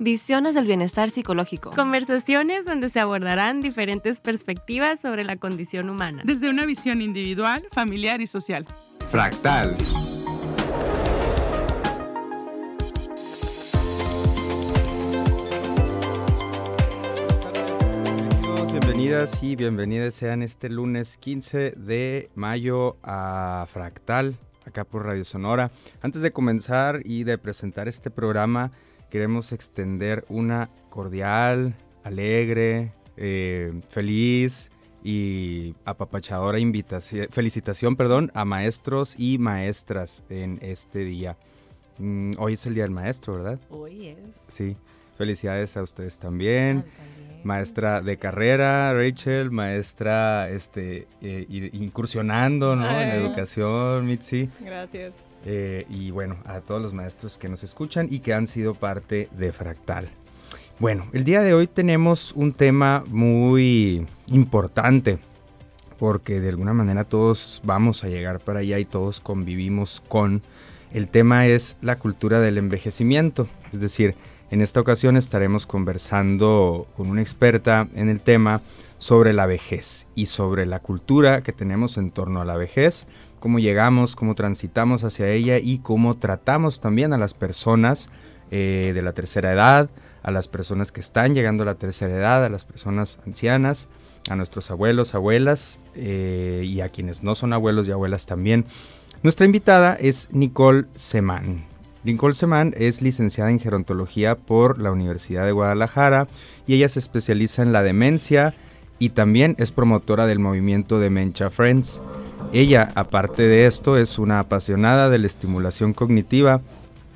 Visiones del bienestar psicológico. Conversaciones donde se abordarán diferentes perspectivas sobre la condición humana. Desde una visión individual, familiar y social. Fractal. Bienvenidos, bienvenidas y bienvenidas sean este lunes 15 de mayo a Fractal, acá por Radio Sonora. Antes de comenzar y de presentar este programa, queremos extender una cordial, alegre, eh, feliz y apapachadora invitación, felicitación, perdón, a maestros y maestras en este día. Mm, hoy es el Día del Maestro, ¿verdad? Hoy es. Sí. Felicidades a ustedes también. Maestra de carrera, Rachel, maestra este, eh, incursionando ¿no? en educación, Mitzi. Gracias. Eh, y bueno, a todos los maestros que nos escuchan y que han sido parte de Fractal. Bueno, el día de hoy tenemos un tema muy importante porque de alguna manera todos vamos a llegar para allá y todos convivimos con. El tema es la cultura del envejecimiento, es decir, en esta ocasión estaremos conversando con una experta en el tema sobre la vejez y sobre la cultura que tenemos en torno a la vejez cómo llegamos, cómo transitamos hacia ella y cómo tratamos también a las personas eh, de la tercera edad, a las personas que están llegando a la tercera edad, a las personas ancianas, a nuestros abuelos, abuelas eh, y a quienes no son abuelos y abuelas también. Nuestra invitada es Nicole Semán. Nicole Semán es licenciada en gerontología por la Universidad de Guadalajara y ella se especializa en la demencia y también es promotora del movimiento Dementia Friends. Ella, aparte de esto, es una apasionada de la estimulación cognitiva,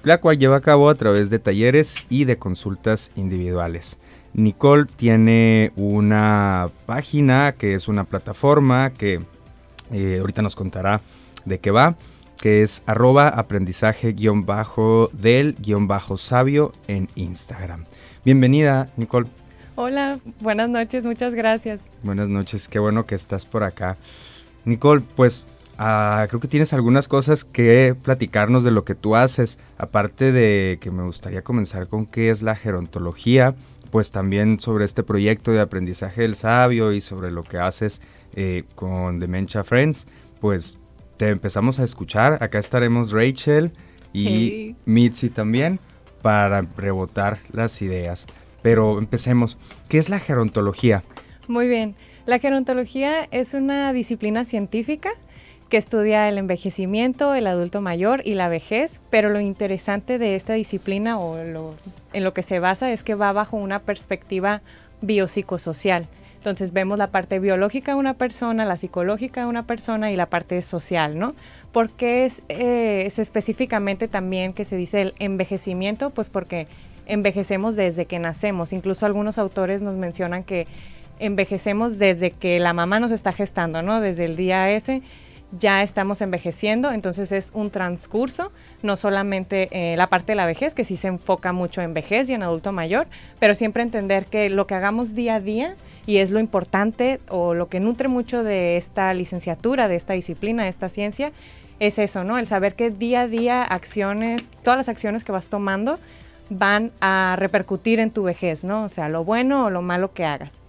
la cual lleva a cabo a través de talleres y de consultas individuales. Nicole tiene una página que es una plataforma que eh, ahorita nos contará de qué va, que es arroba aprendizaje-del-sabio en Instagram. Bienvenida, Nicole. Hola, buenas noches, muchas gracias. Buenas noches, qué bueno que estás por acá. Nicole, pues ah, creo que tienes algunas cosas que platicarnos de lo que tú haces, aparte de que me gustaría comenzar con qué es la gerontología, pues también sobre este proyecto de aprendizaje del sabio y sobre lo que haces eh, con Dementia Friends, pues te empezamos a escuchar. Acá estaremos Rachel y Mitzi también para rebotar las ideas. Pero empecemos. ¿Qué es la gerontología? Muy bien. La gerontología es una disciplina científica que estudia el envejecimiento, el adulto mayor y la vejez, pero lo interesante de esta disciplina o en lo que se basa es que va bajo una perspectiva biopsicosocial. Entonces vemos la parte biológica de una persona, la psicológica de una persona y la parte social, ¿no? Porque eh, es específicamente también que se dice el envejecimiento? Pues porque envejecemos desde que nacemos. Incluso algunos autores nos mencionan que envejecemos desde que la mamá nos está gestando, ¿no? Desde el día ese ya estamos envejeciendo, entonces es un transcurso, no solamente eh, la parte de la vejez, que sí se enfoca mucho en vejez y en adulto mayor, pero siempre entender que lo que hagamos día a día, y es lo importante o lo que nutre mucho de esta licenciatura, de esta disciplina, de esta ciencia, es eso, ¿no? El saber que día a día acciones, todas las acciones que vas tomando van a repercutir en tu vejez, ¿no? O sea, lo bueno o lo malo que hagas.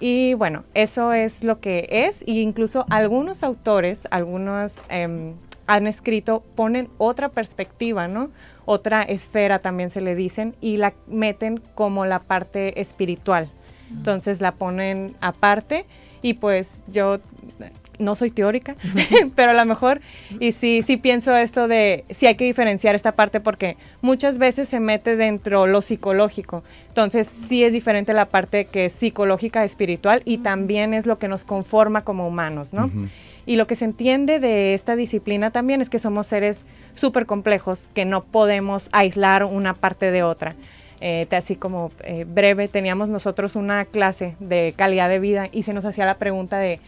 Y bueno, eso es lo que es. E incluso algunos autores, algunos em, han escrito, ponen otra perspectiva, ¿no? Otra esfera también se le dicen y la meten como la parte espiritual. Entonces la ponen aparte y pues yo no soy teórica, pero a lo mejor, y sí, sí pienso esto de, sí hay que diferenciar esta parte porque muchas veces se mete dentro lo psicológico, entonces sí es diferente la parte que es psicológica, espiritual, y también es lo que nos conforma como humanos, ¿no? Y lo que se entiende de esta disciplina también es que somos seres súper complejos, que no podemos aislar una parte de otra. Eh, así como eh, breve, teníamos nosotros una clase de calidad de vida y se nos hacía la pregunta de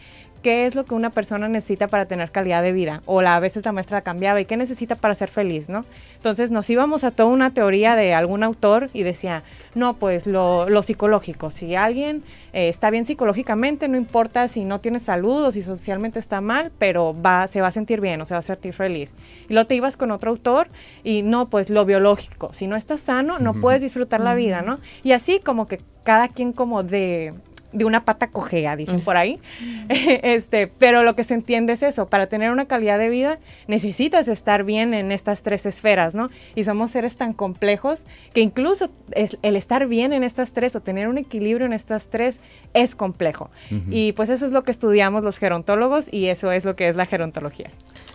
qué es lo que una persona necesita para tener calidad de vida. O la, a veces la maestra cambiaba, ¿y qué necesita para ser feliz? ¿no? Entonces nos íbamos a toda una teoría de algún autor y decía, no, pues lo, psicológico. Si alguien eh, está bien psicológicamente, no importa si no tiene salud o si socialmente está mal, pero va, se va a sentir bien o se va a sentir feliz. Y luego te ibas con otro autor y no, pues lo biológico. Si no estás sano, no puedes disfrutar la vida, ¿no? Y así como que cada quien como de de una pata cojea, dicen por ahí. este, pero lo que se entiende es eso, para tener una calidad de vida necesitas estar bien en estas tres esferas, ¿no? Y somos seres tan complejos que incluso el estar bien en estas tres o tener un equilibrio en estas tres es complejo. Y pues eso es lo que estudiamos los gerontólogos y eso es lo que es la gerontología.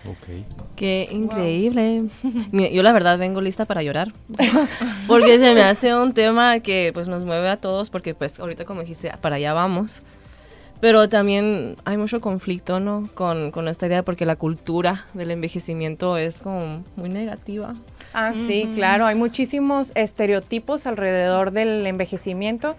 Okay. Qué increíble. yo la verdad vengo lista para llorar. porque se me hace un tema que pues nos mueve a todos porque pues ahorita como dijiste, para allá vamos. Pero también hay mucho conflicto, ¿no? Con, con esta idea porque la cultura del envejecimiento es como muy negativa. Ah, sí, claro. Hay muchísimos estereotipos alrededor del envejecimiento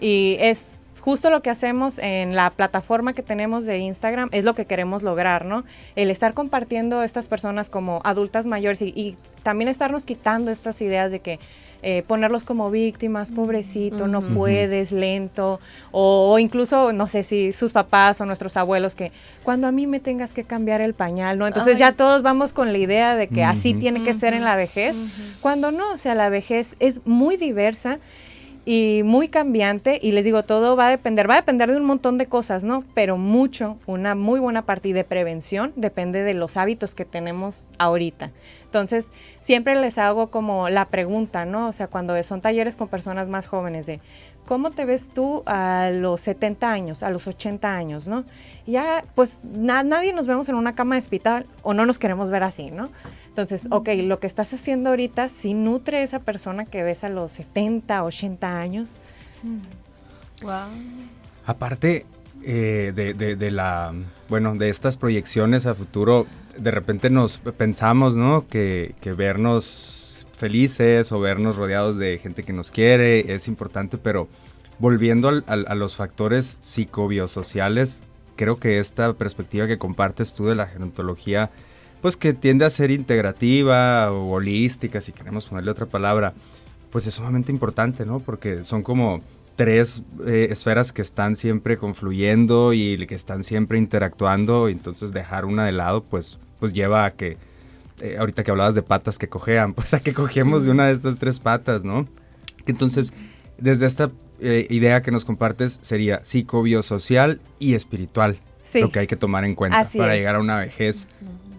y es justo lo que hacemos en la plataforma que tenemos de Instagram es lo que queremos lograr, ¿no? El estar compartiendo estas personas como adultas mayores y, también estarnos quitando estas ideas de que eh, ponerlos como víctimas, pobrecito, no puedes, lento, o, incluso, no sé si sus papás o nuestros abuelos que cuando a mí me tengas que cambiar el pañal, ¿no? Entonces ya todos vamos con la idea de que así tiene que ser en la vejez, cuando no, o sea, la vejez es muy diversa y muy cambiante y les digo, todo va a depender, va a depender de un montón de cosas, ¿no? Pero mucho, una muy buena parte de prevención depende de los hábitos que tenemos ahorita. Entonces, siempre les hago como la pregunta, ¿no? O sea, cuando son talleres con personas más jóvenes de, ¿cómo te ves tú a los 70 años, a los 80 años, ¿no? Ya, pues nadie nos vemos en una cama de hospital o no nos queremos ver así, ¿no? Entonces, ok, lo que estás haciendo ahorita sí nutre esa persona que ves a los 70, 80 años. Wow. Aparte eh, de, la, bueno, de estas proyecciones a futuro, de repente nos pensamos, ¿no? Que, vernos felices o vernos rodeados de gente que nos quiere es importante, pero volviendo a los factores psicobiosociales, creo que esta perspectiva que compartes tú de la gerontología pues que tiende a ser integrativa o holística, si queremos ponerle otra palabra, pues es sumamente importante, ¿no? Porque son como tres eh, esferas que están siempre confluyendo y que están siempre interactuando, y entonces dejar una de lado, pues, pues lleva a que, eh, ahorita que hablabas de patas que cojean, pues a que cogemos de una de estas tres patas, ¿no? Entonces, desde esta eh, idea que nos compartes sería psicobiosocial y espiritual, sí. lo que hay que tomar en cuenta para llegar a una vejez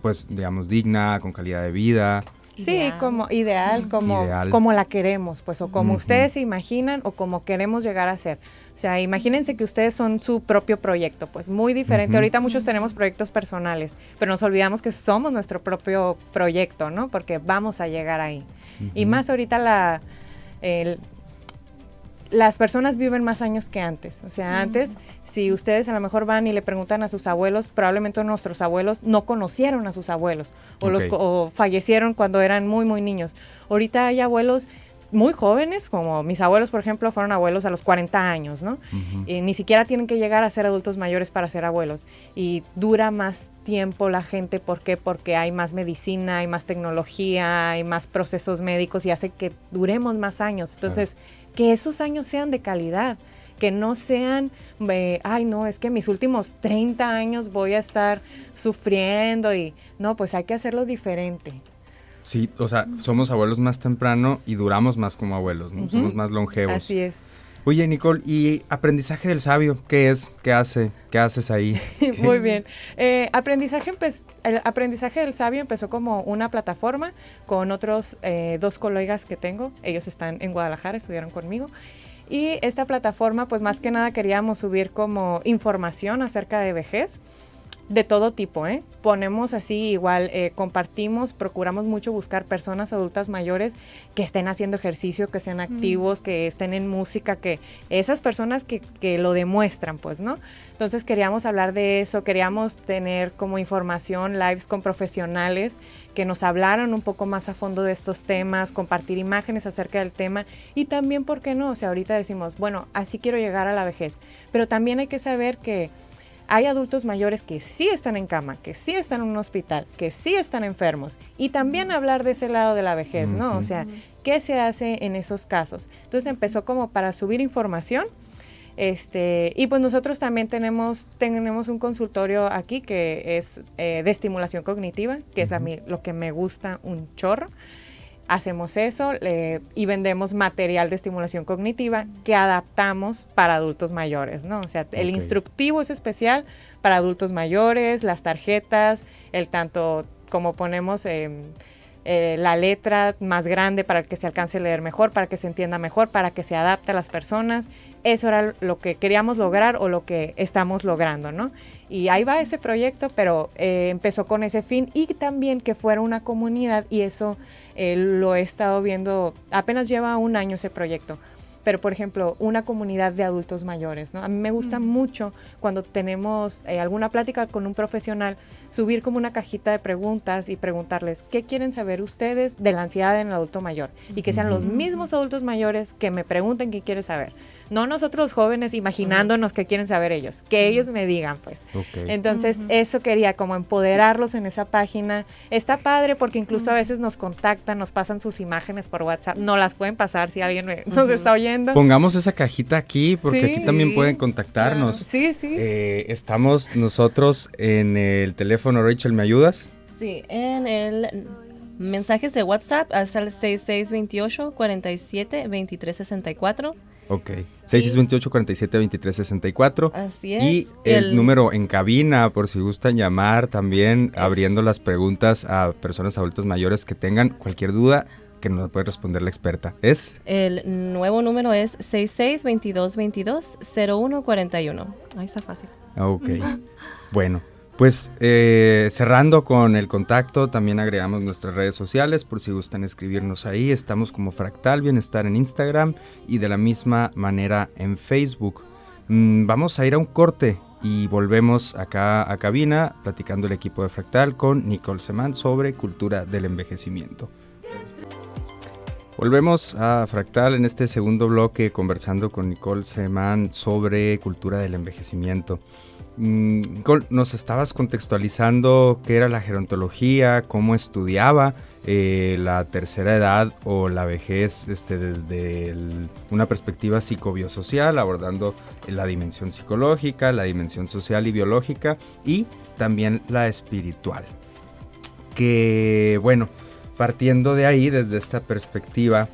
pues, digamos, digna, con calidad de vida. Sí, como ideal, como, como la queremos, pues, o como ustedes se imaginan o como queremos llegar a ser. O sea, imagínense que ustedes son su propio proyecto, pues muy diferente. Ahorita muchos tenemos proyectos personales, pero nos olvidamos que somos nuestro propio proyecto, ¿no? Porque vamos a llegar ahí. Y más ahorita la, el, las personas viven más años que antes. O sea, antes, si ustedes a lo mejor van y le preguntan a sus abuelos, probablemente nuestros abuelos no conocieron a sus abuelos o, los, fallecieron cuando eran muy, muy niños. Ahorita hay abuelos muy jóvenes, como mis abuelos, por ejemplo, fueron abuelos a los 40 años, ¿no? Y ni siquiera tienen que llegar a ser adultos mayores para ser abuelos. Y dura más tiempo la gente, ¿por qué? Porque hay más medicina, hay más tecnología, hay más procesos médicos y hace que duremos más años. Entonces, que esos años sean de calidad, que no sean, eh, ay no, es que mis últimos 30 años voy a estar sufriendo y no, pues hay que hacerlo diferente. Sí, o sea, somos abuelos más temprano y duramos más como abuelos, ¿no? Somos más longevos. Así es. Oye, Nicole, ¿y aprendizaje del sabio? ¿Qué es? ¿Qué hace? ¿Qué haces ahí? Muy bien. Eh, aprendizaje el aprendizaje del sabio empezó como una plataforma con otros eh, dos colegas que tengo. Ellos están en Guadalajara, estudiaron conmigo. Y esta plataforma, pues más que nada queríamos subir como información acerca de vejez de todo tipo, ¿eh? Ponemos así, igual, eh, compartimos, procuramos mucho buscar personas adultas mayores que estén haciendo ejercicio, que sean activos, que estén en música, que esas personas que, que, lo demuestran, pues, ¿no? Entonces queríamos hablar de eso, queríamos tener como información, lives con profesionales que nos hablaran un poco más a fondo de estos temas, compartir imágenes acerca del tema y también, ¿por qué no? O sea, ahorita decimos, bueno, así quiero llegar a la vejez, pero también hay que saber que hay adultos mayores que sí están en cama, que sí están en un hospital, que sí están enfermos. Y también hablar de ese lado de la vejez, ¿no? O sea, ¿qué se hace en esos casos? Entonces empezó como para subir información. Este, y pues nosotros también tenemos, tenemos un consultorio aquí que es eh, de estimulación cognitiva, que es lo que me gusta un chorro hacemos eso y vendemos material de estimulación cognitiva que adaptamos para adultos mayores, ¿no? O sea, el instructivo es especial para adultos mayores, las tarjetas, el tanto como ponemos em, eh, la letra más grande para que se alcance a leer mejor, para que se entienda mejor, para que se adapte a las personas. Eso era lo que queríamos lograr o lo que estamos logrando, ¿no? Y ahí va ese proyecto, pero eh, empezó con ese fin y también que fuera una comunidad y eso eh, lo he estado viendo, apenas lleva un año ese proyecto, pero por ejemplo, una comunidad de adultos mayores, ¿no? A mí me gusta mucho cuando tenemos eh, alguna plática con un profesional, subir como una cajita de preguntas y preguntarles, ¿qué quieren saber ustedes de la ansiedad en el adulto mayor? Y que sean los mismos adultos mayores que me pregunten qué quieren saber. No nosotros jóvenes imaginándonos qué quieren saber ellos, que ellos me digan, pues. Entonces, eso quería, como empoderarlos en esa página. Está padre porque incluso a veces nos contactan, nos pasan sus imágenes por WhatsApp. No las pueden pasar si alguien nos está oyendo. Pongamos esa cajita aquí porque aquí también pueden contactarnos. Sí, sí. Eh, estamos nosotros en el teléfono, Rachel, ¿me ayudas? Sí, en el mensajes de WhatsApp hasta el 6628 47 23 64 Ok. 6628-472364. Así es. Y el, número en cabina, por si gustan llamar, también abriendo las preguntas a personas adultas mayores que tengan cualquier duda que nos puede responder la experta. ¿Es? El nuevo número es 6622220141. Ahí está fácil. Ok. bueno, pues eh, cerrando con el contacto, también agregamos nuestras redes sociales por si gustan escribirnos ahí. Estamos como Fractal Bienestar en Instagram y de la misma manera en Facebook. Mm, vamos a ir a un corte y volvemos acá a cabina platicando el equipo de Fractal con Nicole Semán sobre cultura del envejecimiento. Volvemos a Fractal en este segundo bloque conversando con Nicole Semán sobre cultura del envejecimiento. Mm, nos estabas contextualizando qué era la gerontología, cómo estudiaba eh, la tercera edad o la vejez este, desde una perspectiva psicobiosocial, abordando la dimensión psicológica, la dimensión social y biológica y también la espiritual. Que bueno, partiendo de ahí, desde esta perspectiva,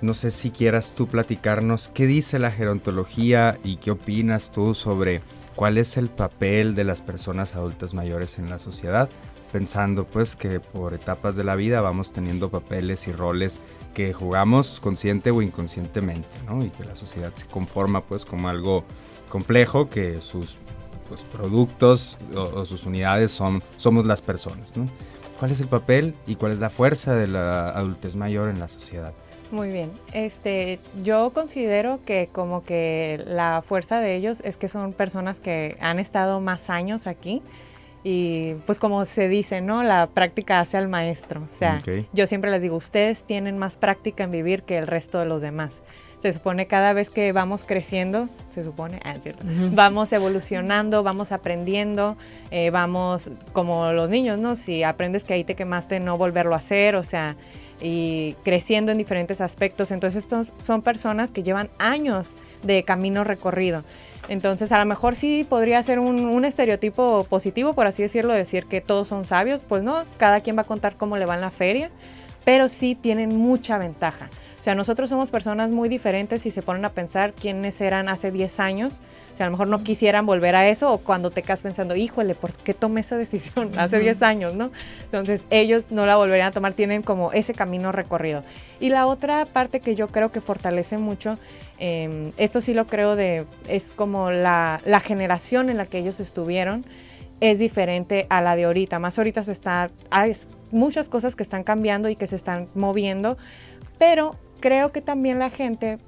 no sé si quieras tú platicarnos qué dice la gerontología y qué opinas tú sobre cuál es el papel de las personas adultas mayores en la sociedad, pensando pues que por etapas de la vida vamos teniendo papeles y roles que jugamos consciente o inconscientemente, ¿no? Y que la sociedad se conforma pues como algo complejo que sus pues, productos o, sus unidades son somos las personas, ¿no? ¿Cuál es el papel y cuál es la fuerza de la adultez mayor en la sociedad? Muy bien. Este, yo considero que como que la fuerza de ellos es que son personas que han estado más años aquí y pues como se dice, ¿no? La práctica hace al maestro. O sea, yo siempre les digo, ustedes tienen más práctica en vivir que el resto de los demás. Se supone cada vez que vamos creciendo, se supone, ah, cierto, vamos evolucionando, vamos aprendiendo, eh, vamos como los niños, ¿no? Si aprendes que ahí te quemaste, no volverlo a hacer, o sea, y creciendo en diferentes aspectos. Entonces estos son personas que llevan años de camino recorrido. Entonces a lo mejor sí podría ser un, un, estereotipo positivo, por así decirlo, decir que todos son sabios. Pues no, cada quien va a contar cómo le va en la feria, pero sí tienen mucha ventaja. O sea, nosotros somos personas muy diferentes si se ponen a pensar quiénes eran hace 10 años. O sea, a lo mejor no quisieran volver a eso o cuando te quedas pensando, híjole, ¿por qué tomé esa decisión hace 10 años, no? Entonces, ellos no la volverían a tomar, tienen como ese camino recorrido. Y la otra parte que yo creo que fortalece mucho, em, esto sí lo creo de, es como la, la generación en la que ellos estuvieron es diferente a la de ahorita. Más ahorita se está, hay muchas cosas que están cambiando y que se están moviendo, pero creo que también la gente,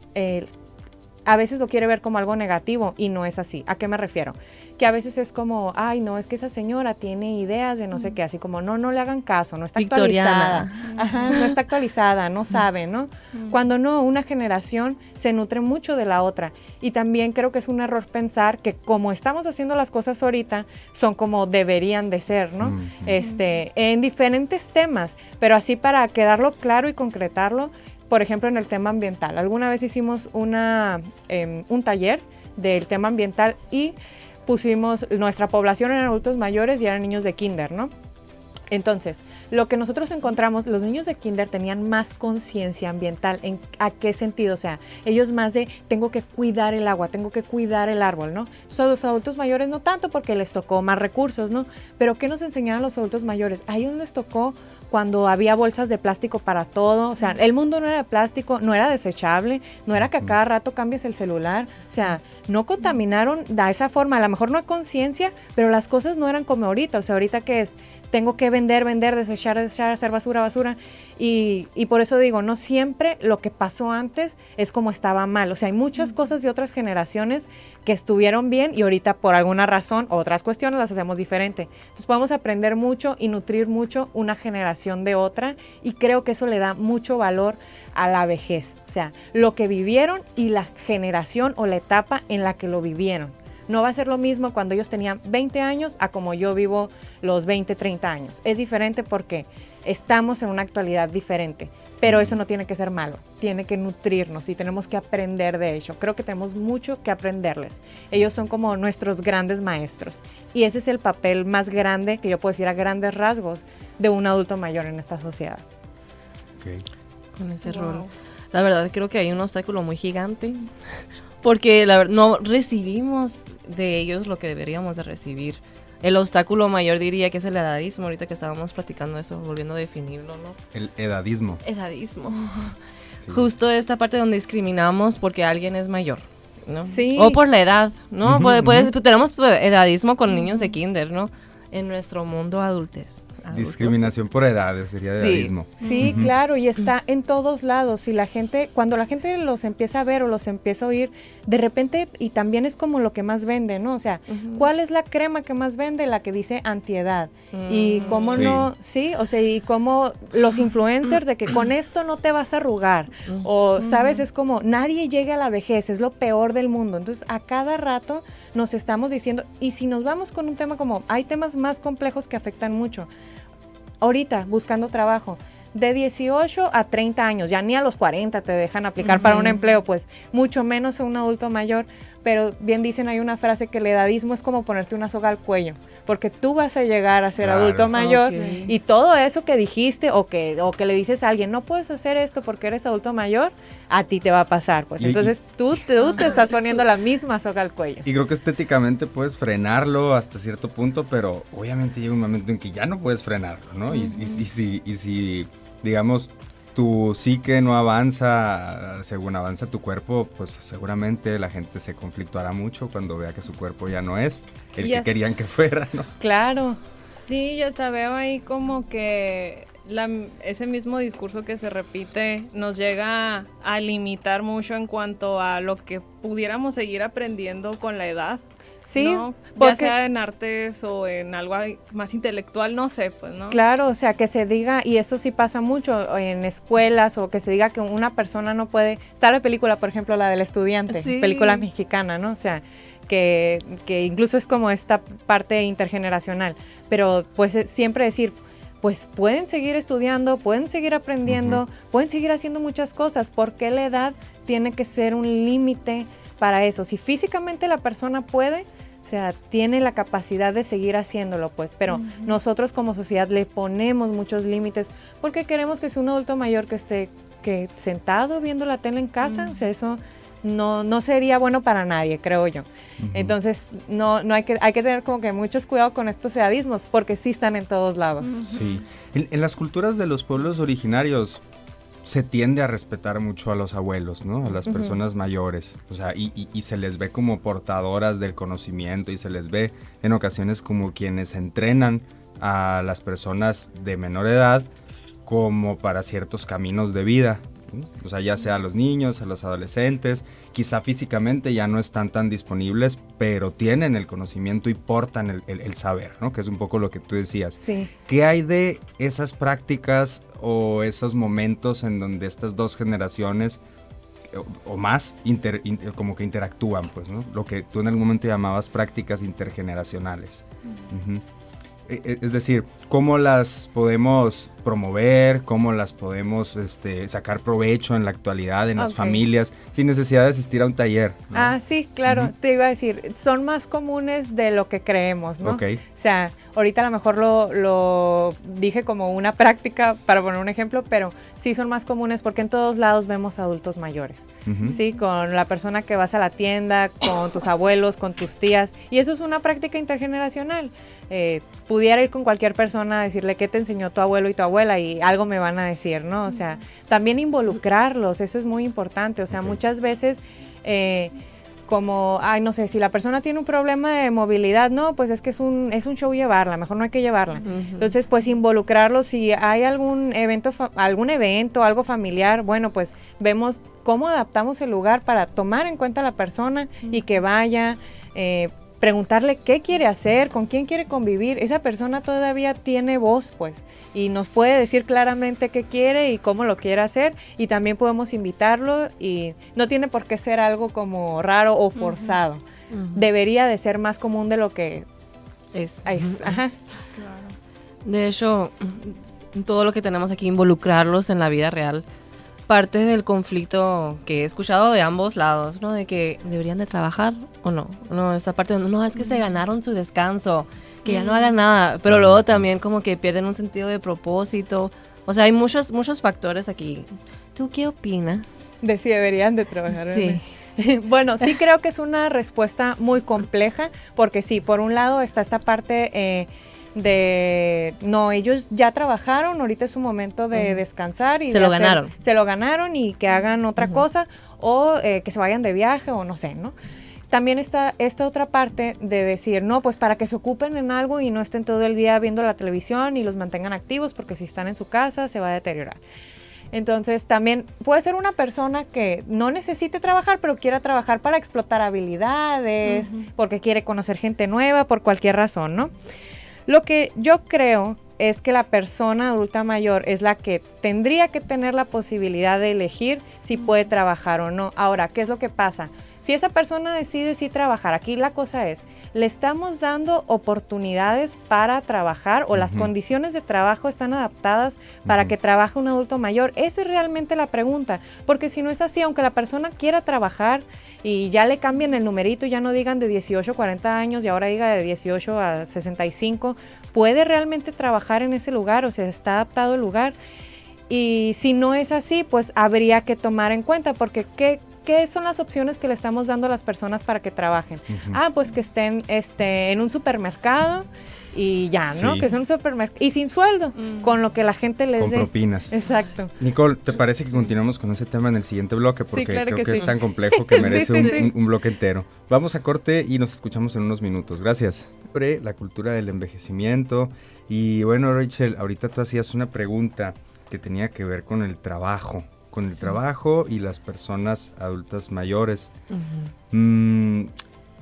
a veces lo quiere ver como algo negativo y no es así. ¿A qué me refiero? Que a veces es como, ay, no, es que esa señora tiene ideas de no sé qué, así como, no, no le hagan caso, no está actualizada. Ajá, no está actualizada, no sabe, ¿no? Cuando no, una generación se nutre mucho de la otra. Y también creo que es un error pensar que como estamos haciendo las cosas ahorita, son como deberían de ser, ¿no? Este, en diferentes temas, pero así para quedarlo claro y concretarlo, por ejemplo, en el tema ambiental. Alguna vez hicimos una, em, un taller del tema ambiental y pusimos nuestra población en adultos mayores y eran niños de kinder, ¿no? Entonces, lo que nosotros encontramos, los niños de kinder tenían más conciencia ambiental. ¿En a qué sentido? O sea, ellos más de tengo que cuidar el agua, tengo que cuidar el árbol, ¿no? Son los adultos mayores no tanto porque les tocó más recursos, ¿no? Pero ¿qué nos enseñaron los adultos mayores? A ellos les tocó cuando había bolsas de plástico para todo. O sea, el mundo no era de plástico, no era desechable, no era que a cada rato cambies el celular. O sea, no contaminaron de esa forma. A lo mejor no hay conciencia, pero las cosas no eran como ahorita. O sea, ahorita que es, tengo que vender, vender, desechar, desechar, hacer basura, basura. Y, y, por eso digo, no siempre lo que pasó antes es como estaba mal. O sea, hay muchas cosas de otras generaciones que estuvieron bien y ahorita por alguna razón, otras cuestiones las hacemos diferente. Entonces podemos aprender mucho y nutrir mucho una generación de otra y creo que eso le da mucho valor a la vejez. O sea, lo que vivieron y la generación o la etapa en la que lo vivieron. No va a ser lo mismo cuando ellos tenían 20 años a como yo vivo los 20, 30 años. Es diferente porque estamos en una actualidad diferente, pero eso no tiene que ser malo, tiene que nutrirnos y tenemos que aprender de ello. Creo que tenemos mucho que aprenderles. Ellos son como nuestros grandes maestros y ese es el papel más grande que yo puedo decir a grandes rasgos de un adulto mayor en esta sociedad. Con ese rol. La verdad creo que hay un obstáculo muy gigante porque la, no recibimos de ellos lo que deberíamos de recibir. El obstáculo mayor diría que es el edadismo, ahorita que estábamos platicando eso, volviendo a definirlo, ¿no? El edadismo. Edadismo. Justo esta parte donde discriminamos porque alguien es mayor. ¿no? Sí. O por la edad, ¿no? tenemos edadismo con niños de kinder, ¿no? En nuestro mundo adultes. Discriminación por edades sería de sí. Sí, claro, y está en todos lados. Y la gente, cuando la gente los empieza a ver o los empieza a oír, de repente, y también es como lo que más vende, ¿no? O sea, ¿cuál es la crema que más vende? La que dice antiedad. Y mm, cómo no, sí, o sea, y cómo los influencers de que con esto no te vas a arrugar. O, ¿sabes? Es como nadie llega a la vejez, es lo peor del mundo. Entonces, a cada rato nos estamos diciendo, y si nos vamos con un tema como, hay temas más complejos que afectan mucho. Ahorita, buscando trabajo, de 18 a 30 años, ya ni a los 40 te dejan aplicar para un empleo, pues mucho menos a un adulto mayor, pero bien dicen, hay una frase que el edadismo es como ponerte una soga al cuello, porque tú vas a llegar a ser adulto mayor y todo eso que dijiste o que, o que le dices a alguien, no puedes hacer esto porque eres adulto mayor, a ti te va a pasar, pues entonces tú, tú te estás poniendo la misma soga al cuello. Y creo que estéticamente puedes frenarlo hasta cierto punto, pero obviamente llega un momento en que ya no puedes frenarlo, ¿no? y, y, y, y si digamos, tu psique no avanza según avanza tu cuerpo, pues seguramente la gente se conflictuará mucho cuando vea que su cuerpo ya no es el que querían que fuera, ¿no? Claro. Sí, ya hasta veo ahí como que ese mismo discurso que se repite nos llega a limitar mucho en cuanto a lo que pudiéramos seguir aprendiendo con la edad. Sí, ya sea en artes o en algo más intelectual, no sé, pues, ¿no? Claro, o sea, que se diga, y eso sí pasa mucho en escuelas, o que se diga que una persona no puede, está la película, por ejemplo, la del estudiante, película mexicana, ¿no? O sea, que, que incluso es como esta parte intergeneracional, pero pues siempre decir, pues pueden seguir estudiando, pueden seguir aprendiendo, pueden seguir haciendo muchas cosas, porque la edad tiene que ser un límite para eso. Si físicamente la persona puede, o sea, tiene la capacidad de seguir haciéndolo, pues, pero nosotros como sociedad le ponemos muchos límites porque queremos que sea un adulto mayor que esté que sentado viendo la tele en casa, o sea, eso no, no sería bueno para nadie, creo yo. Entonces, no, no hay que, hay que tener como que muchos cuidado con estos sedadismos, porque sí están en todos lados. Sí. en, las culturas de los pueblos originarios, se tiende a respetar mucho a los abuelos, ¿no? A las personas mayores. O sea, y, y, se les ve como portadoras del conocimiento y se les ve en ocasiones como quienes entrenan a las personas de menor edad como para ciertos caminos de vida. O sea, ya sea a los niños, a los adolescentes, quizá físicamente ya no están tan disponibles, pero tienen el conocimiento y portan el, el- el saber, ¿no? Que es un poco lo que tú decías. Sí. ¿Qué hay de esas prácticas o esos momentos en donde estas dos generaciones o, o más inter- inter- como que interactúan, pues, ¿no? Lo que tú en algún momento llamabas prácticas intergeneracionales. Ujú. E- e- Es decir, cómo las podemos promover, cómo las podemos este, sacar provecho en la actualidad en las Ok. familias, sin necesidad de asistir a un taller. ¿no? Ah, sí, claro, te iba a decir, son más comunes de lo que creemos, ¿no? Ok. O sea, ahorita a lo mejor lo, lo dije como una práctica para poner un ejemplo, pero sí son más comunes porque en todos lados vemos adultos mayores. Sí, con la persona que vas a la tienda, con tus abuelos, con tus tías. Y eso es una práctica intergeneracional. Eh, pudiera ir con cualquier persona a decirle qué te enseñó tu abuelo y tu abuela y algo me van a decir, ¿no? O sea, también involucrarlos, eso es muy importante. O sea, muchas veces... eh, como, ay, no sé, si la persona tiene un problema de movilidad, no, pues es que es un, es un show llevarla, mejor no hay que llevarla. Entonces, pues involucrarlos, si hay algún evento, fa- algún evento, algo familiar, bueno, pues vemos cómo adaptamos el lugar para tomar en cuenta a la persona y que vaya, eh, preguntarle qué quiere hacer, con quién quiere convivir. Esa persona todavía tiene voz, pues, y nos puede decir claramente qué quiere y cómo lo quiere hacer, y también podemos invitarlo y no tiene por qué ser algo como raro o forzado. Debería de ser más común de lo que Es. es. Ajá. De hecho, todo lo que tenemos aquí, involucrarlos en la vida real, parte del conflicto que he escuchado de ambos lados, ¿no? De que deberían de trabajar o no. No, esa parte donde, no, es que se ganaron su descanso, que ya no hagan nada, pero luego también como que pierden un sentido de propósito. O sea, hay muchos, muchos factores aquí. ¿Tú qué opinas? De si deberían de trabajar. o Sí. no. bueno, sí creo que es una respuesta muy compleja, porque sí, por un lado está esta parte eh, de, no, ellos ya trabajaron, ahorita es su momento de Ujú. descansar y Se de lo hacer- ganaron. Se lo ganaron y que hagan otra Ujú. cosa o eh, que se vayan de viaje o no sé, ¿no? También está esta otra parte de decir, no, pues para que se ocupen en algo y no estén todo el día viendo la televisión y los mantengan activos, porque si están en su casa se va a deteriorar. Entonces también puede ser una persona que no necesite trabajar, pero quiera trabajar para explotar habilidades, Ujú. porque quiere conocer gente nueva, por cualquier razón, ¿no? Lo que yo creo es que la persona adulta mayor es la que tendría que tener la posibilidad de elegir si puede trabajar o no. Ahora, ¿qué es lo que pasa? Si esa persona decide sí trabajar, aquí la cosa es, ¿le estamos dando oportunidades para trabajar o las condiciones de trabajo están adaptadas para que trabaje un adulto mayor? Esa es realmente la pregunta, porque si no es así, aunque la persona quiera trabajar y ya le cambien el numerito, ya no digan de 18 a 40 años y ahora diga de 18 a 65, ¿puede realmente trabajar en ese lugar o se está adaptado el lugar? Y si no es así, pues habría que tomar en cuenta, porque ¿qué, qué son las opciones que le estamos dando a las personas para que trabajen? Ah, pues que estén este, en un supermercado y ya, ¿no? Sí. Que sea un supermercado. Y sin sueldo, Mm. con lo que la gente les Con dé. propinas. Exacto. Nicole, ¿te parece que continuamos con ese tema en el siguiente bloque? Porque claro creo que que, es tan complejo que Sí, merece sí, un, sí. un- un bloque entero. Vamos a corte y nos escuchamos en unos minutos. Gracias. Sobre la cultura del envejecimiento. Y bueno, Rachel, ahorita tú hacías una pregunta que tenía que ver con el trabajo. Con el trabajo y las personas adultas mayores. Mm,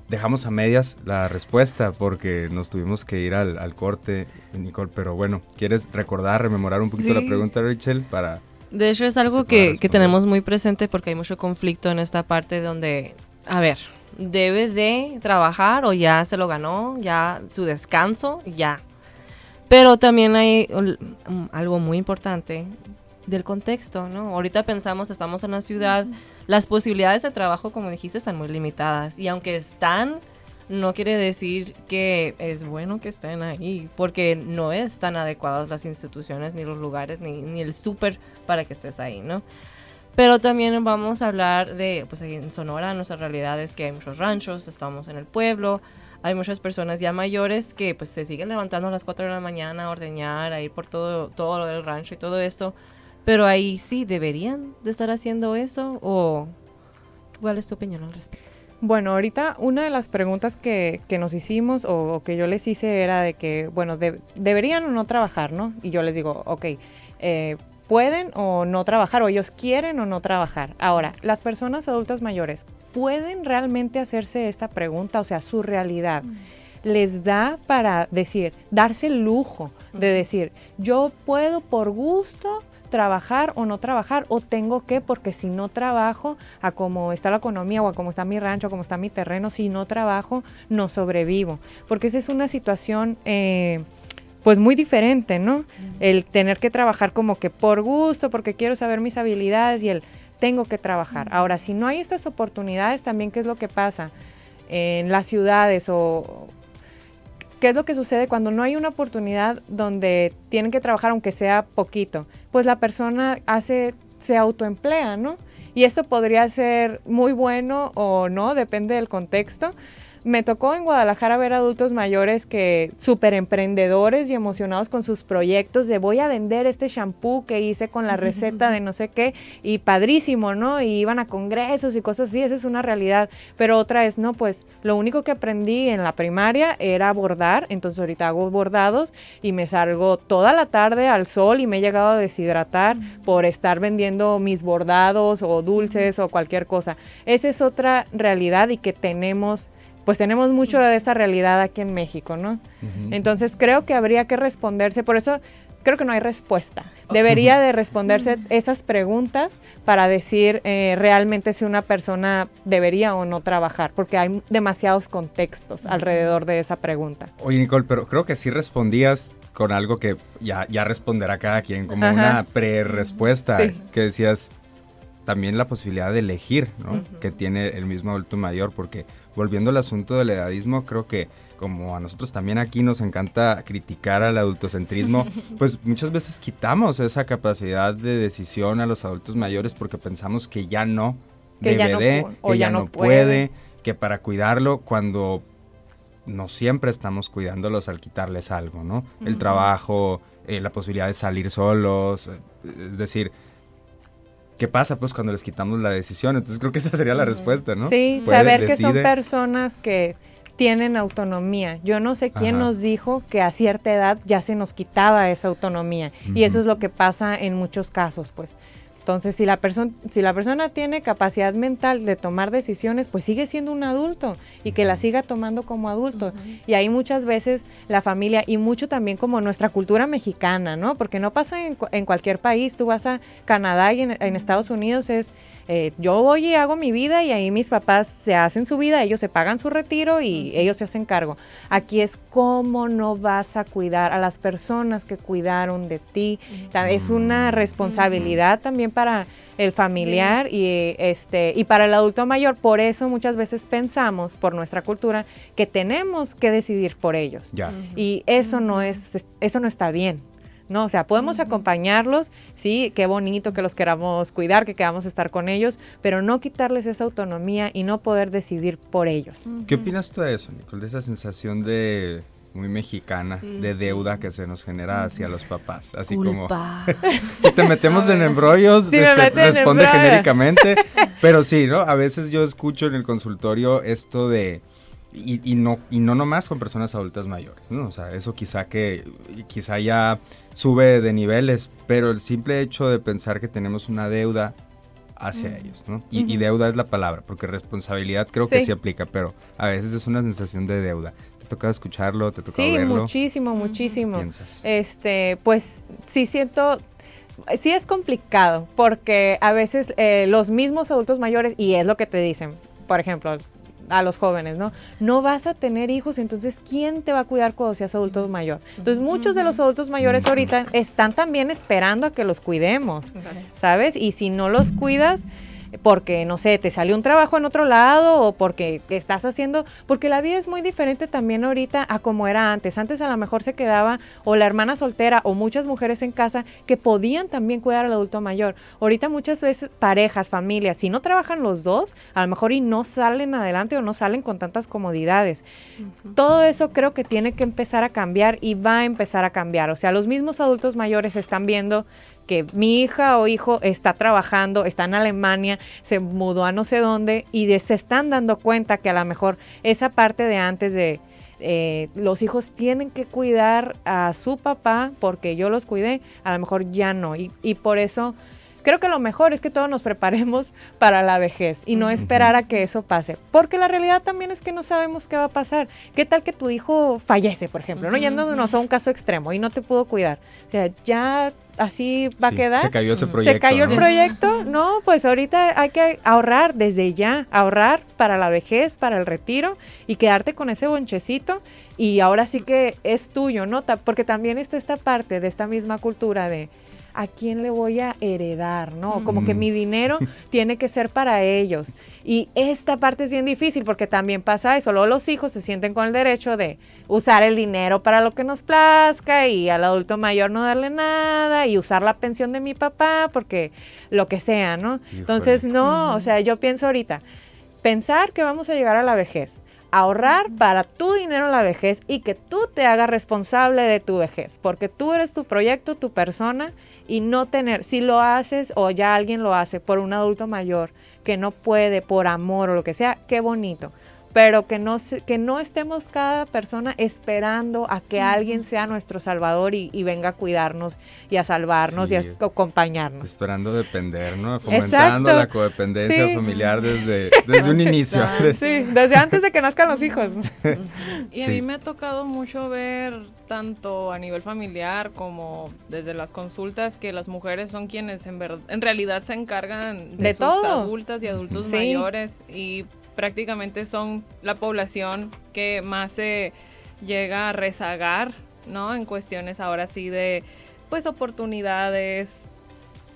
dejamos a medias la respuesta porque nos tuvimos que ir al, al corte, Nicole. Pero bueno, ¿quieres recordar, rememorar un poquito la Sí. pregunta, Rachel? Para De hecho, es algo que, que tenemos muy presente porque hay mucho conflicto en esta parte donde, a ver, debe de trabajar o ya se lo ganó, ya su descanso, ya. Pero también hay um, algo muy importante del contexto, ¿no? Ahorita pensamos, estamos en una ciudad, las posibilidades de trabajo, como dijiste, están muy limitadas. Y aunque están, no quiere decir que es bueno que estén ahí, porque no están adecuadas las instituciones, ni los lugares, ni, ni el súper para que estés ahí, ¿no? Pero también vamos a hablar de, pues en Sonora, nuestra realidad es que hay muchos ranchos, estamos en el pueblo, hay muchas personas ya mayores que pues se siguen levantando a las 4 de la mañana a ordeñar, a ir por todo, todo lo del rancho y todo esto. Pero ahí sí, ¿deberían de estar haciendo eso? ¿O cuál es tu opinión al respecto? Bueno, ahorita una de las preguntas que, que nos hicimos o, o que yo les hice era de que, bueno, de- deberían o no trabajar, ¿no? Y yo les digo, ok, eh, pueden o no trabajar, o ellos quieren o no trabajar. Ahora, las personas adultas mayores pueden realmente hacerse esta pregunta, o sea, su realidad. Les da para decir, darse el lujo de decir, yo puedo por gusto trabajar o no trabajar o tengo que porque si no trabajo a cómo está la economía o a cómo está mi rancho o cómo está mi terreno si no trabajo no sobrevivo. Porque esa es una situación eh, pues muy diferente no el tener que trabajar como que por gusto porque quiero saber mis habilidades y el tengo que trabajar. Ahora si no hay estas oportunidades también qué es lo que pasa en las ciudades o ¿Qué es lo que sucede cuando no hay una oportunidad donde tienen que trabajar aunque sea poquito? Pues la persona hace, se autoemplea, ¿no? Y esto podría ser muy bueno o no, depende del contexto, me tocó en Guadalajara ver adultos mayores que súper emprendedores y emocionados con sus proyectos de voy a vender este shampoo que hice con la receta de no sé qué y padrísimo, ¿no? Y iban a congresos y cosas así, esa es una realidad. Pero otra es, no, pues lo único que aprendí en la primaria era bordar, entonces ahorita hago bordados y me salgo toda la tarde al sol y me he llegado a deshidratar por estar vendiendo mis bordados o dulces o cualquier cosa. Esa es otra realidad y que tenemos pues tenemos mucho de esa realidad aquí en México, ¿no? Entonces creo que habría que responderse, por eso creo que no hay respuesta. Debería de responderse esas preguntas para decir eh, realmente si una persona debería o no trabajar, porque hay demasiados contextos alrededor de esa pregunta. Oye, Nicole, pero creo que sí respondías con algo que ya, ya responderá cada quien, como una pre-respuesta, que decías también la posibilidad de elegir, ¿no? Que tiene el mismo adulto mayor, porque volviendo al asunto del edadismo, creo que como a nosotros también aquí nos encanta criticar al adultocentrismo, pues muchas veces quitamos esa capacidad de decisión a los adultos mayores porque pensamos que ya no que ya no, que ya, no puede, que para cuidarlo cuando no siempre estamos cuidándolos al quitarles algo, ¿no? El trabajo, eh, la posibilidad de salir solos, eh, es decir, ¿Qué pasa pues cuando les quitamos la decisión? Entonces creo que esa sería la respuesta, ¿no? Sí, saber que son personas que tienen autonomía. Yo no sé quién nos dijo que a cierta edad ya se nos quitaba esa autonomía. Y eso es lo que pasa en muchos casos, pues. Entonces, si la, persona si la persona tiene capacidad mental de tomar decisiones, pues sigue siendo un adulto y que la siga tomando como adulto. Y ahí muchas veces la familia y mucho también como nuestra cultura mexicana, ¿no? Porque no pasa en, en cualquier país. Tú vas a Canadá y en, en Estados Unidos es, eh, yo voy y hago mi vida y ahí mis papás se hacen su vida, ellos se pagan su retiro y ellos se hacen cargo. Aquí es cómo no vas a cuidar a las personas que cuidaron de ti. Es una responsabilidad también para el familiar y este y para el adulto mayor. Por eso muchas veces pensamos por nuestra cultura que tenemos que decidir por ellos. Y eso no es eso no está bien. No, o sea, podemos acompañarlos, sí, qué bonito que los queramos cuidar, que queramos estar con ellos, pero no quitarles esa autonomía y no poder decidir por ellos. ¿Qué opinas tú de eso, Nicole? De esa sensación de muy mexicana de deuda que se nos genera hacia los papás. Así como si te metemos en embrollos, este, responde genéricamente. pero sí, ¿no? A veces yo escucho en el consultorio esto de. Y, no, y no nomás con personas adultas mayores, ¿no? O sea, eso quizá que quizá ya sube de niveles, pero el simple hecho de pensar que tenemos una deuda hacia ellos, ¿no? Y, deuda es la palabra, porque responsabilidad creo que sí aplica, pero a veces es una sensación de deuda tocado escucharlo? ¿Te tocó sí, verlo? Sí, muchísimo, muchísimo. piensas? Este, pues sí siento sí es complicado porque a veces eh, los mismos adultos mayores, y es lo que te dicen, por ejemplo, a los jóvenes, ¿no? No vas a tener hijos, entonces ¿quién te va a cuidar cuando seas adulto mayor? Entonces muchos de los adultos mayores ahorita están también esperando a que los cuidemos, ¿sabes? Y si no los cuidas, porque, no sé, te salió un trabajo en otro lado o porque estás haciendo, porque la vida es muy diferente también ahorita a como era antes. Antes a lo mejor se quedaba o la hermana soltera o muchas mujeres en casa que podían también cuidar al adulto mayor. Ahorita muchas veces parejas, familias, si no trabajan los dos, a lo mejor y no salen adelante o no salen con tantas comodidades. Todo eso creo que tiene que empezar a cambiar y va a empezar a cambiar. O sea, los mismos adultos mayores están viendo que mi hija o hijo está trabajando, está en Alemania, se mudó a no sé dónde y se están dando cuenta que a lo mejor esa parte de antes de eh, los hijos tienen que cuidar a su papá porque yo los cuidé, a lo mejor ya no. Y, y por eso creo que lo mejor es que todos nos preparemos para la vejez y no esperar a que eso pase. Porque la realidad también es que no sabemos qué va a pasar. ¿Qué tal que tu hijo fallece, por ejemplo? ¿no? Yéndonos a un caso extremo y no te pudo cuidar. O sea, ya así va a quedar. Se cayó ese proyecto. Se cayó el proyecto. No, pues ahorita hay que ahorrar desde ya, ahorrar para la vejez, para el retiro y quedarte con ese bonchecito y ahora sí que es tuyo, ¿no? Porque también está esta parte de esta misma cultura de a quién le voy a heredar, ¿no? Como que mi dinero tiene que ser para ellos. Y esta parte es bien difícil porque también pasa eso. Luego los hijos se sienten con el derecho de usar el dinero para lo que nos plazca y al adulto mayor no darle nada y usar la pensión de mi papá porque lo que sea, ¿no? Entonces, no, o sea, yo pienso ahorita, pensar que vamos a llegar a la vejez, ahorrar para tu dinero en la vejez y que tú te hagas responsable de tu vejez, porque tú eres tu proyecto, tu persona y no tener, si lo haces o ya alguien lo hace por un adulto mayor que no puede por amor o lo que sea, qué bonito. Pero que no, se- que no estemos cada persona esperando a que alguien sea nuestro salvador y, y venga a cuidarnos y a salvarnos y a acompañarnos. Esperando depender, ¿no? Fomentando Exacto. la codependencia Sí. familiar desde, desde un inicio. Sí, desde antes de que nazcan los hijos. Y a Sí. mí me ha tocado mucho ver, tanto a nivel familiar como desde las consultas, que las mujeres son quienes en, ver- en realidad se encargan de, De sus todo. adultas y adultos Sí. mayores y prácticamente son la población que más se llega a rezagar, ¿no? En cuestiones ahora sí de, pues, oportunidades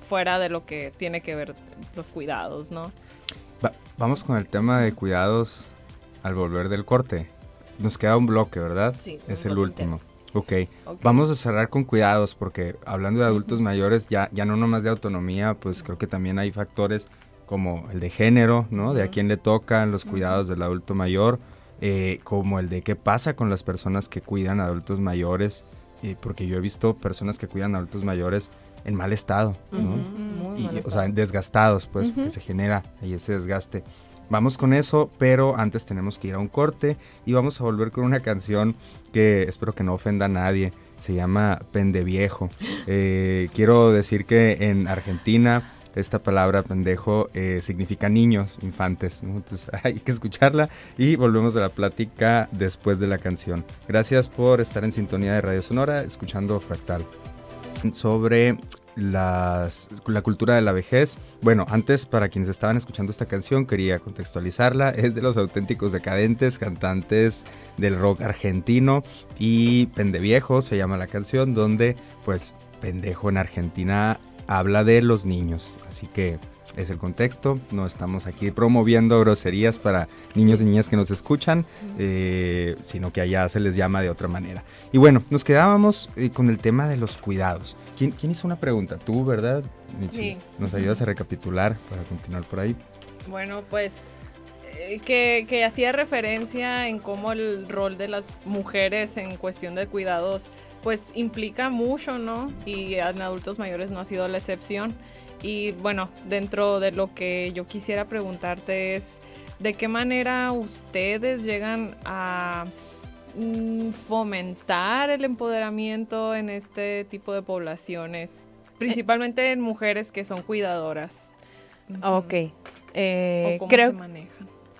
fuera de lo que tiene que ver los cuidados, ¿no? Va- vamos con el tema de cuidados al volver del corte. Nos queda un bloque, ¿verdad? Sí, Es el último. Ok. Ok. Vamos a cerrar con cuidados porque hablando de adultos mayores, ya, ya no nomás de autonomía, pues creo que también hay factores como el de género, ¿no? De a quién le tocan los cuidados del adulto mayor, eh, como el de qué pasa con las personas que cuidan a adultos mayores, eh, porque yo he visto personas que cuidan a adultos mayores en mal estado, ¿no? Muy y, mal o estado. sea, desgastados, pues, que se genera ahí ese desgaste. Vamos con eso, pero antes tenemos que ir a un corte y vamos a volver con una canción que espero que no ofenda a nadie. Se llama Pendeviejo. Eh, quiero decir que en Argentina esta palabra pendejo eh, significa niños, infantes. ¿no? Entonces hay que escucharla y volvemos a la plática después de la canción. Gracias por estar en sintonía de Radio Sonora, escuchando Fractal sobre las, la cultura de la vejez. Bueno, antes para quienes estaban escuchando esta canción quería contextualizarla. Es de los auténticos decadentes, cantantes del rock argentino y Pendeviejo se llama la canción donde pues pendejo en Argentina habla de los niños. Así que es el contexto. No estamos aquí promoviendo groserías para niños y niñas que nos escuchan, eh, sino que allá se les llama de otra manera. Y bueno, nos quedábamos eh, con el tema de los cuidados. ¿Quién, quién hizo una pregunta? Tú, ¿verdad? Sí. ¿Nos ayudas a recapitular para continuar por ahí? Bueno, pues eh, que, que hacía referencia en cómo el rol de las mujeres en cuestión de cuidados pues implica mucho, ¿no? Y en adultos mayores no ha sido la excepción. Y bueno, dentro de lo que yo quisiera preguntarte es, ¿de qué manera ustedes llegan a mm, fomentar el empoderamiento en este tipo de poblaciones? Principalmente en mujeres que son cuidadoras. Ok. Eh, ¿O cómo creo, se manejan?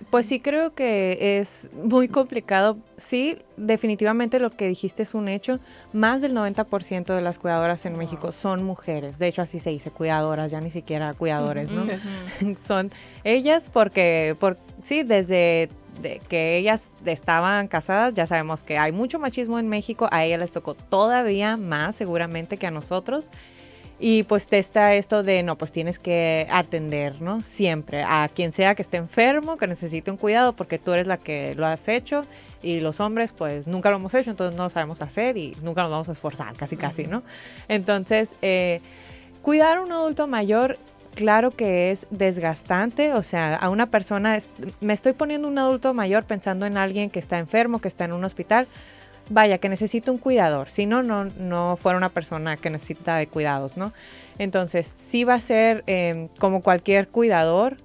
Pues sí creo que es muy complicado. Sí, definitivamente lo que dijiste es un hecho. Más del 90% de las cuidadoras en México son mujeres. De hecho, así se dice, cuidadoras, ya ni siquiera cuidadores, ¿no? Son ellas porque, por, sí, desde de que ellas estaban casadas, ya sabemos que hay mucho machismo en México, a ellas les tocó todavía más seguramente que a nosotros. Y pues te está esto de, no, pues tienes que atender, ¿no? Siempre, a quien sea que esté enfermo, que necesite un cuidado, porque tú eres la que lo has hecho y los hombres pues nunca lo hemos hecho, entonces no lo sabemos hacer y nunca nos vamos a esforzar, casi casi, ¿no? Entonces, eh, cuidar a un adulto mayor, claro que es desgastante, o sea, a una persona, es- me estoy poniendo un adulto mayor pensando en alguien que está enfermo, que está en un hospital, vaya, que necesita un cuidador, si no, no, no fuera una persona que necesita de cuidados, ¿no? Entonces, sí va a ser eh, como cualquier cuidador,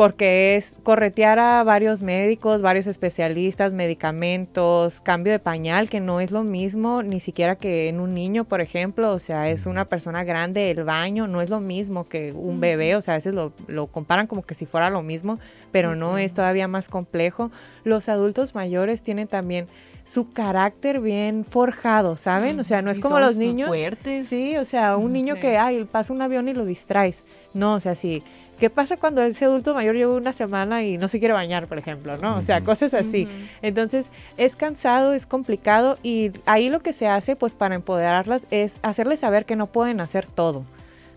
porque es corretear a varios médicos, varios especialistas, medicamentos, cambio de pañal, que no es lo mismo ni siquiera que en un niño, por ejemplo, o sea, es una persona grande, el baño no es lo mismo que un bebé, o sea, a veces lo, lo comparan como que si fuera lo mismo, pero no es todavía más complejo. Los adultos mayores tienen también su carácter bien forjado, ¿saben? O sea, no es como los niños. fuertes. Sí, o sea, un niño que, ay, pasa un avión y lo distraes. No, o sea, sí. ¿Qué pasa cuando ese adulto mayor lleva una semana y no se quiere bañar, por ejemplo, ¿no? O sea, cosas así. Entonces, es cansado, es complicado y ahí lo que se hace, pues, para empoderarlas es hacerles saber que no pueden hacer todo.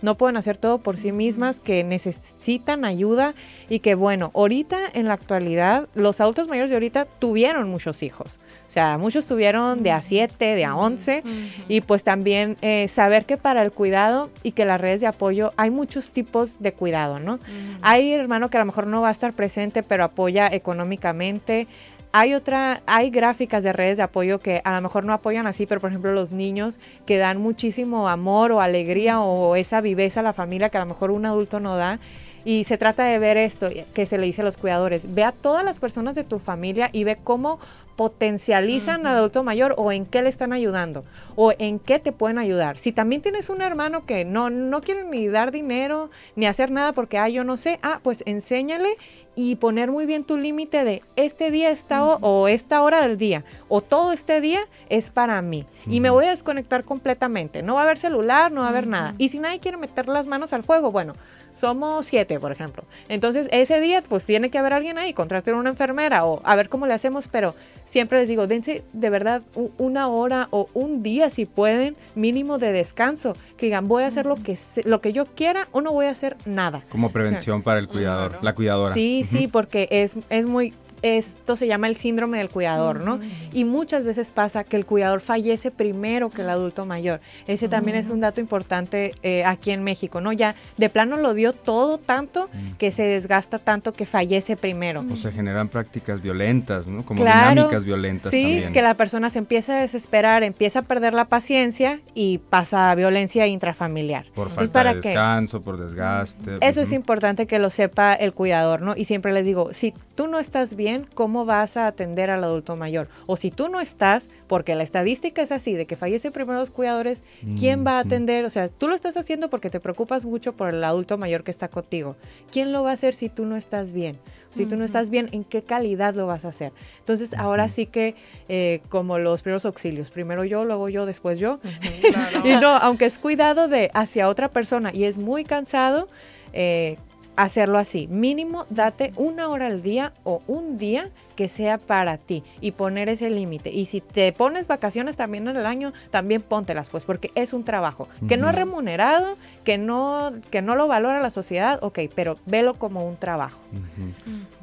No pueden hacer todo por sí mismas, que necesitan ayuda y que, bueno, ahorita en la actualidad, los adultos mayores de ahorita tuvieron muchos hijos. O sea, muchos tuvieron de a 7, de a 11 y pues también eh, saber que para el cuidado y que las redes de apoyo hay muchos tipos de cuidado, ¿no? Hay hermano que a lo mejor no va a estar presente, pero apoya económicamente. Hay otra, hay gráficas de redes de apoyo que a lo mejor no apoyan así, pero por ejemplo los niños que dan muchísimo amor o alegría o esa viveza a la familia que a lo mejor un adulto no da. Y se trata de ver esto que se le dice a los cuidadores. Ve a todas las personas de tu familia y ve cómo potencializan al adulto mayor o en qué le están ayudando o en qué te pueden ayudar. Si también tienes un hermano que no, no quiere ni dar dinero ni hacer nada porque, ah, yo no sé, ah, pues enséñale y poner muy bien tu límite de este día esta o esta hora del día o todo este día es para mí y me voy a desconectar completamente. No va a haber celular, no va a haber nada. Y si nadie quiere meter las manos al fuego, bueno, somos siete, por ejemplo. Entonces, ese día, pues tiene que haber alguien ahí, contratar una enfermera o a ver cómo le hacemos, pero siempre les digo, dense de verdad una hora o un día, si pueden, mínimo de descanso. Que digan, voy a hacer lo que, se- lo que yo quiera o no voy a hacer nada. Como prevención para el cuidador, Claro. la cuidadora. Sí, sí, porque es, es muy... Esto se llama el síndrome del cuidador, ¿no? Y muchas veces pasa que el cuidador fallece primero que el adulto mayor. Ese también es un dato importante eh, aquí en México, ¿no? Ya de plano lo dio todo tanto que se desgasta tanto que fallece primero. O se generan prácticas violentas, ¿no? Como Claro, dinámicas violentas sí, también. que la persona se empieza a desesperar, empieza a perder la paciencia y pasa a violencia intrafamiliar. Por Entonces, falta de que- descanso, por desgaste. Eso es ujú. importante que lo sepa el cuidador, ¿no? Y siempre les digo, si tú no estás bien, ¿cómo vas a atender al adulto mayor? O si tú no estás, porque la estadística es así, de que fallecen primero los cuidadores, ¿quién va a atender? O sea, tú lo estás haciendo porque te preocupas mucho por el adulto mayor que está contigo. ¿Quién lo va a hacer si tú no estás bien? Si tú no estás bien, ¿en qué calidad lo vas a hacer? Entonces, ahora sí que, eh, como los primeros auxilios, primero yo, luego yo, después yo. Claro. Y no, aunque es cuidado de hacia otra persona y es muy cansado, eh, hacerlo así. Mínimo, date una hora al día o un día que sea para ti y poner ese límite. Y si te pones vacaciones también en el año, también póntelas, pues, porque es un trabajo que no es remunerado, que no, que no lo valora la sociedad, ok, pero velo como un trabajo.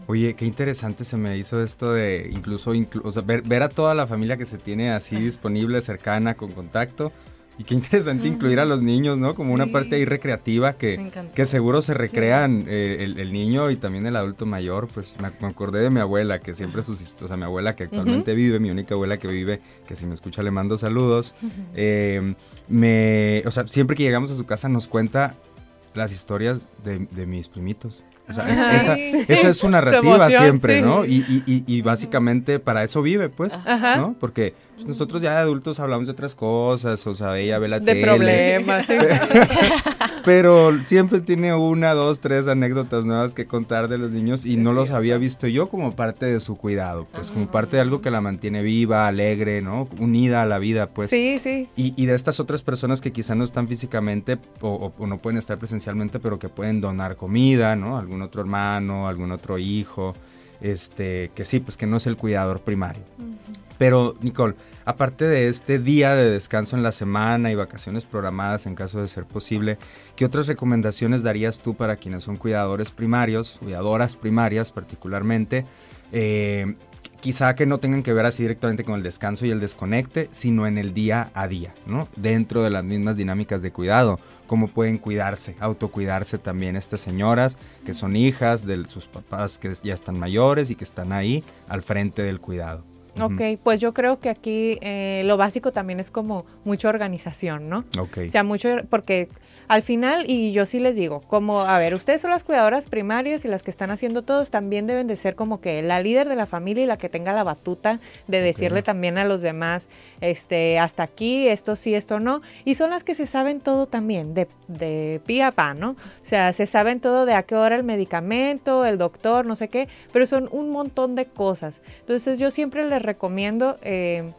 Oye, qué interesante se me hizo esto de incluso inclu- o sea, ver, ver a toda la familia que se tiene así disponible, cercana, con contacto. Y qué interesante incluir a los niños, ¿no? Como una parte ahí recreativa que, que seguro se recrean eh, el, el niño y también el adulto mayor. Pues me, me acordé de mi abuela, que siempre sus o sea, mi abuela que actualmente vive, mi única abuela que vive, que si me escucha le mando saludos. Eh, me, o sea, siempre que llegamos a su casa nos cuenta las historias de, de mis primitos. O sea, es- esa, sí. esa es una Su narrativa emoción, siempre, sí. ¿no? Y, y- y- y básicamente para eso vive, pues, Ajá. ¿no? Porque pues, nosotros ya de adultos hablamos de otras cosas, o sea, ella ve la De tele. problemas, sí. Pero siempre tiene una, dos, tres anécdotas nuevas que contar de los niños y no los había visto yo como parte de su cuidado, pues como parte de algo que la mantiene viva, alegre, ¿no? Unida a la vida, pues. sí, sí. Y, y de estas otras personas que quizá no están físicamente o, no pueden estar presencialmente, pero que pueden donar comida, ¿no? Algún otro hermano, algún otro hijo, este, que sí, pues que no es el cuidador primario. Pero, Nicole, aparte de este día de descanso en la semana y vacaciones programadas en caso de ser posible, ¿qué otras recomendaciones darías tú para quienes son cuidadores primarios, cuidadoras primarias particularmente? Eh, quizá que no tengan que ver así directamente con el descanso y el desconecte, sino en el día a día, ¿no? Dentro de las mismas dinámicas de cuidado, cómo pueden cuidarse, autocuidarse también estas señoras que son hijas de sus papás que ya están mayores y que están ahí al frente del cuidado. Ok, pues yo creo que aquí eh, lo básico también es como mucha organización, ¿no? Ok. O sea, mucho, porque al final, y yo sí les digo, como, a ver, ustedes son las cuidadoras primarias y las que están haciendo todos, también deben de ser como que la líder de la familia y la que tenga la batuta de decirle también a los demás, este, hasta aquí, esto sí, esto no. Y son las que se saben todo también, de, de pie a pa, ¿no? O sea, se saben todo de a qué hora el medicamento, el doctor, no sé qué, pero son un montón de cosas. Entonces yo siempre les recomiendo... Eh,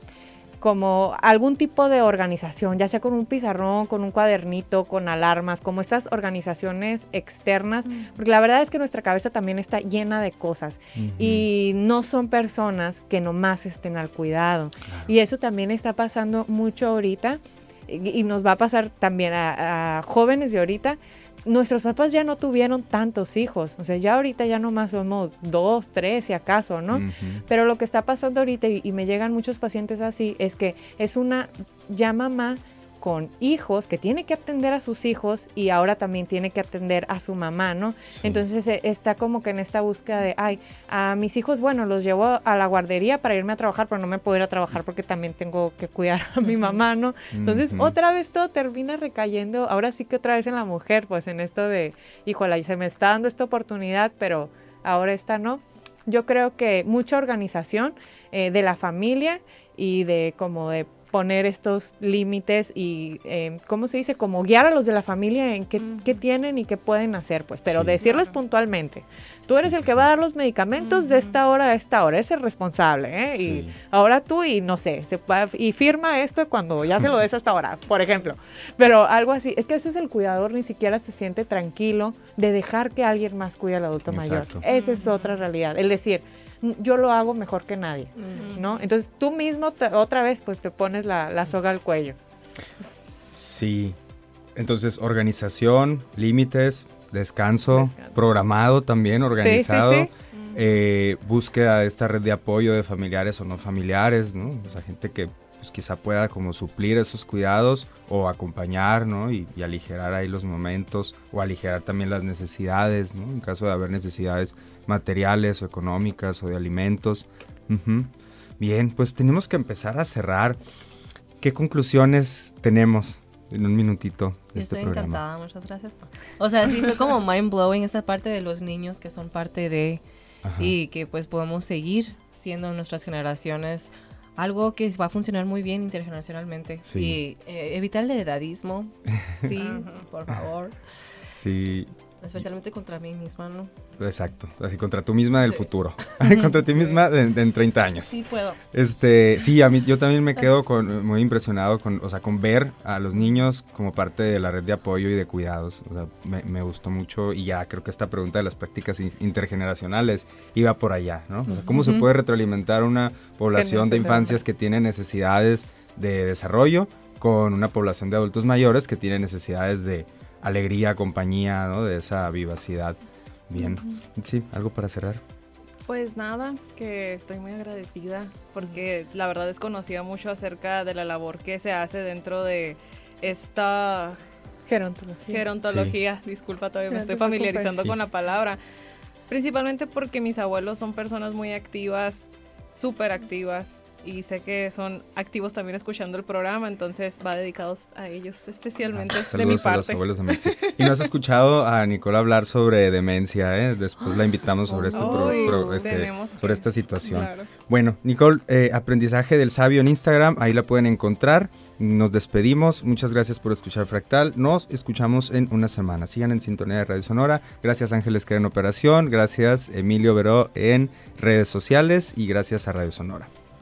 como algún tipo de organización, ya sea con un pizarrón, con un cuadernito, con alarmas, como estas organizaciones externas, porque la verdad es que nuestra cabeza también está llena de cosas y no son personas que nomás estén al cuidado. Y eso también está pasando mucho ahorita y, nos va a pasar también a, a jóvenes de ahorita nuestros papás ya no tuvieron tantos hijos, o sea, ya ahorita ya nomás somos dos, tres, si acaso, ¿no? Pero lo que está pasando ahorita, y, y, me llegan muchos pacientes así, es que es una ya mamá con hijos, que tiene que atender a sus hijos y ahora también tiene que atender a su mamá, ¿no? Sí. Entonces eh, está como que en esta búsqueda de, ay, a mis hijos, bueno, los llevo a la guardería para irme a trabajar, pero no me puedo ir a trabajar porque también tengo que cuidar a mi mamá, ¿no? Entonces uh -huh. otra vez todo termina recayendo, ahora sí que otra vez en la mujer, pues en esto de, híjole, se me está dando esta oportunidad, pero ahora esta no. Yo creo que mucha organización eh, de la familia y de como de poner estos límites y, eh, ¿cómo se dice? Como guiar a los de la familia en qué, uh -huh. qué tienen y qué pueden hacer, pues, pero sí, decirles claro. puntualmente. Tú eres el que va a dar los medicamentos uh -huh. de esta hora a esta hora, es el responsable, ¿eh? Sí. Y ahora tú y no sé, se y firma esto cuando ya se lo des a esta hora, por ejemplo. Pero algo así, es que a veces el cuidador ni siquiera se siente tranquilo de dejar que alguien más cuide al adulto Exacto. mayor. Esa es otra realidad. El decir, yo lo hago mejor que nadie, uh -huh. ¿no? Entonces tú mismo te, otra vez pues te pones la, la, soga al cuello. Sí, entonces organización, límites, descanso, descanso, programado también, organizado. Sí, sí, sí. Eh, búsqueda de esta red de apoyo de familiares o no familiares, ¿no? O sea, gente que pues, quizá pueda como suplir esos cuidados o acompañar, ¿no? Y, y, aligerar ahí los momentos o aligerar también las necesidades, ¿no? En caso de haber necesidades materiales o económicas o de alimentos. Uh -huh. Bien, pues tenemos que empezar a cerrar. ¿Qué conclusiones tenemos en un minutito de este Estoy programa? encantada, muchas gracias. O sea, sí fue como mind blowing esa parte de los niños que son parte de Ajá. y que pues podemos seguir siendo nuestras generaciones algo que va a funcionar muy bien intergeneracionalmente. Sí. Y eh, evitar el edadismo, sí, por favor. Sí. Especialmente contra mí misma, ¿no? Exacto, así contra tú misma del sí. futuro, contra ti misma de, de, en 30 años. Sí, puedo. Este, sí, a mí yo también me quedo con, muy impresionado con, o sea, con ver a los niños como parte de la red de apoyo y de cuidados. O sea, me, me gustó mucho y ya creo que esta pregunta de las prácticas intergeneracionales iba por allá, ¿no? O sea, ¿cómo uh -huh. se puede retroalimentar una población de infancias que tiene necesidades de desarrollo con una población de adultos mayores que tiene necesidades de alegría, compañía, ¿no? De esa vivacidad. Bien. Sí, algo para cerrar. Pues nada, que estoy muy agradecida porque la verdad desconocía mucho acerca de la labor que se hace dentro de esta gerontología. Gerontología, sí. disculpa, todavía me estoy familiarizando con la palabra. Principalmente porque mis abuelos son personas muy activas, súper activas, y sé que son activos también escuchando el programa, entonces va dedicados a ellos especialmente ah, de mi parte. A los abuelos de. Y no has escuchado a Nicole hablar sobre demencia, ¿eh? Después la invitamos sobre, este, pro, pro, este, sobre esta situación. Claro. Bueno, Nicole, eh, aprendizaje del sabio en Instagram, ahí la pueden encontrar. Nos despedimos. Muchas gracias por escuchar Fractal. Nos escuchamos en una semana. Sigan en sintonía de Radio Sonora. Gracias Ángeles que en operación. Gracias Emilio Veró en redes sociales. Y gracias a Radio Sonora.